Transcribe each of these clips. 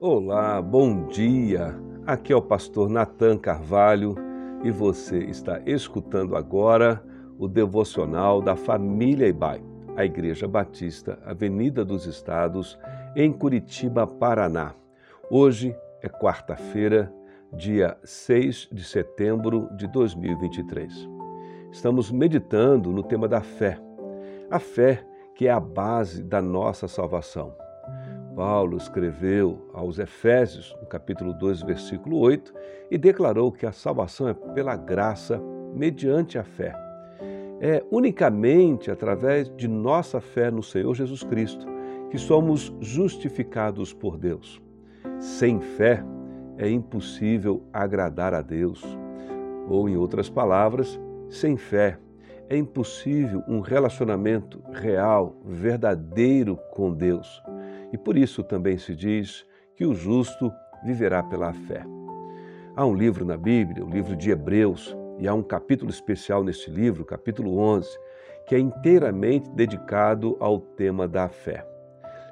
Olá, bom dia. Aqui é o pastor Nathan Carvalho e você está escutando agora o devocional da família Ibai, a Igreja Batista, Avenida dos Estados, em Curitiba, Paraná. Hoje é quarta-feira, dia 6 de setembro de 2023. Estamos meditando no tema da fé. A fé que é a base da nossa salvação. Paulo escreveu aos Efésios, no capítulo 2, versículo 8, e declarou que a salvação é pela graça, mediante a fé. É unicamente através de nossa fé no Senhor Jesus Cristo que somos justificados por Deus. Sem fé é impossível agradar a Deus. Ou, em outras palavras, sem fé é impossível um relacionamento real, verdadeiro com Deus. E por isso também se diz que o justo viverá pela fé. Há um livro na Bíblia, o livro de Hebreus, e há um capítulo especial neste livro, capítulo 11, que é inteiramente dedicado ao tema da fé.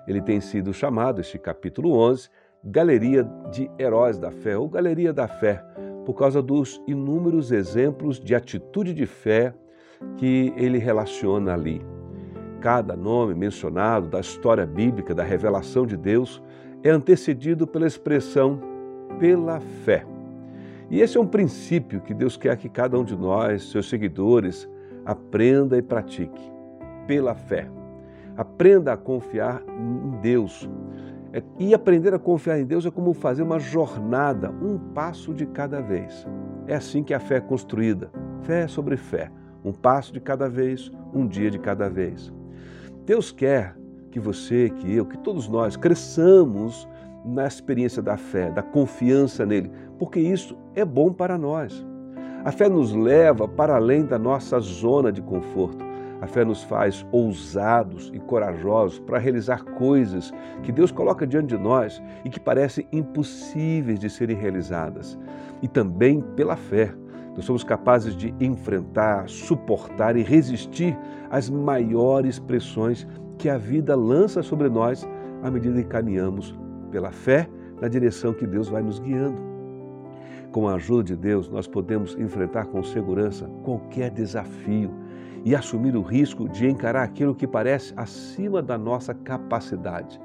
Ele tem sido chamado, este capítulo 11, Galeria de Heróis da Fé, ou Galeria da Fé, por causa dos inúmeros exemplos de atitude de fé que ele relaciona ali. Cada nome mencionado da história bíblica, da revelação de Deus, é antecedido pela expressão pela fé. E esse é um princípio que Deus quer que cada um de nós, seus seguidores, aprenda e pratique. Pela fé. Aprenda a confiar em Deus. É, e aprender a confiar em Deus é como fazer uma jornada, um passo de cada vez. É assim que a fé é construída: fé sobre fé um passo de cada vez, um dia de cada vez. Deus quer que você, que eu, que todos nós cresçamos na experiência da fé, da confiança nele, porque isso é bom para nós. A fé nos leva para além da nossa zona de conforto. A fé nos faz ousados e corajosos para realizar coisas que Deus coloca diante de nós e que parecem impossíveis de serem realizadas. E também pela fé, nós somos capazes de enfrentar, suportar e resistir às maiores pressões que a vida lança sobre nós à medida que caminhamos pela fé na direção que Deus vai nos guiando. Com a ajuda de Deus, nós podemos enfrentar com segurança qualquer desafio e assumir o risco de encarar aquilo que parece acima da nossa capacidade.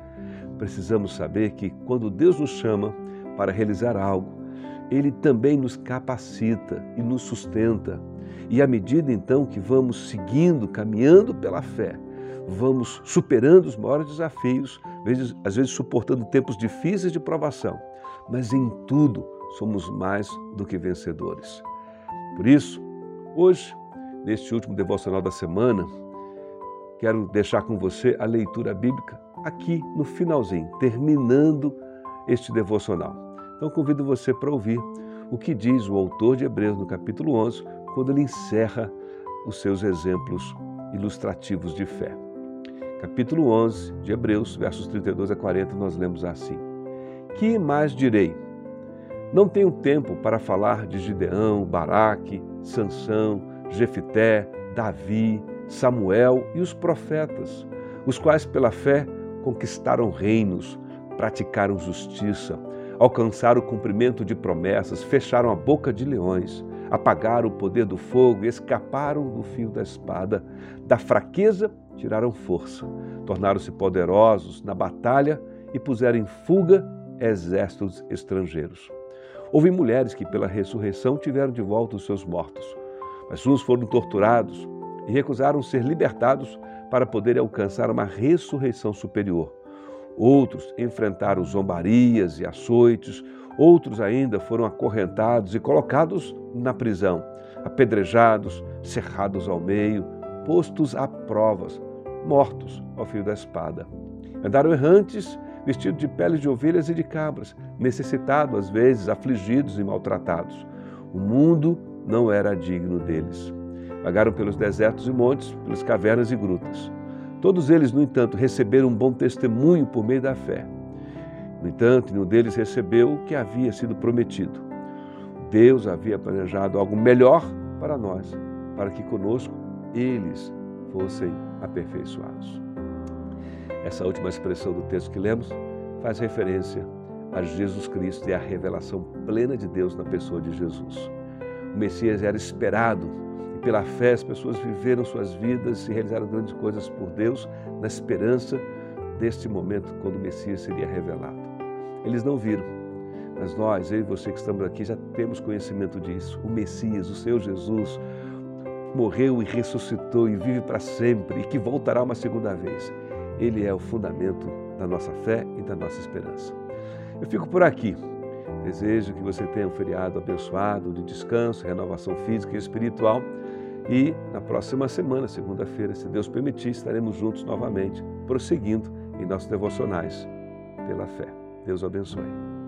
Precisamos saber que quando Deus nos chama para realizar algo, ele também nos capacita e nos sustenta. E à medida então que vamos seguindo, caminhando pela fé, vamos superando os maiores desafios, às vezes suportando tempos difíceis de provação, mas em tudo somos mais do que vencedores. Por isso, hoje, neste último devocional da semana, quero deixar com você a leitura bíblica aqui no finalzinho, terminando este devocional. Então convido você para ouvir o que diz o autor de Hebreus no capítulo 11, quando ele encerra os seus exemplos ilustrativos de fé. Capítulo 11 de Hebreus, versos 32 a 40, nós lemos assim: Que mais direi? Não tenho tempo para falar de Gideão, Baraque, Sansão, Jefité, Davi, Samuel e os profetas, os quais pela fé conquistaram reinos, praticaram justiça, alcançaram o cumprimento de promessas, fecharam a boca de leões, apagaram o poder do fogo escaparam do fio da espada. Da fraqueza tiraram força, tornaram-se poderosos na batalha e puseram em fuga exércitos estrangeiros. Houve mulheres que, pela ressurreição, tiveram de volta os seus mortos, mas uns foram torturados e recusaram ser libertados para poderem alcançar uma ressurreição superior. Outros enfrentaram zombarias e açoites, outros ainda foram acorrentados e colocados na prisão, apedrejados, cerrados ao meio, postos a provas, mortos ao fio da espada. Andaram errantes, vestidos de peles de ovelhas e de cabras, necessitados às vezes, afligidos e maltratados. O mundo não era digno deles. Vagaram pelos desertos e montes, pelas cavernas e grutas. Todos eles, no entanto, receberam um bom testemunho por meio da fé. No entanto, nenhum deles recebeu o que havia sido prometido. Deus havia planejado algo melhor para nós, para que conosco eles fossem aperfeiçoados. Essa última expressão do texto que lemos faz referência a Jesus Cristo e a revelação plena de Deus na pessoa de Jesus. O Messias era esperado pela fé as pessoas viveram suas vidas e realizaram grandes coisas por Deus na esperança deste momento quando o Messias seria revelado. Eles não viram, mas nós, eu e você que estamos aqui, já temos conhecimento disso. O Messias, o Senhor Jesus, morreu e ressuscitou e vive para sempre e que voltará uma segunda vez. Ele é o fundamento da nossa fé e da nossa esperança. Eu fico por aqui. Desejo que você tenha um feriado abençoado de descanso, renovação física e espiritual. E na próxima semana, segunda-feira, se Deus permitir, estaremos juntos novamente, prosseguindo em nossos devocionais pela fé. Deus abençoe.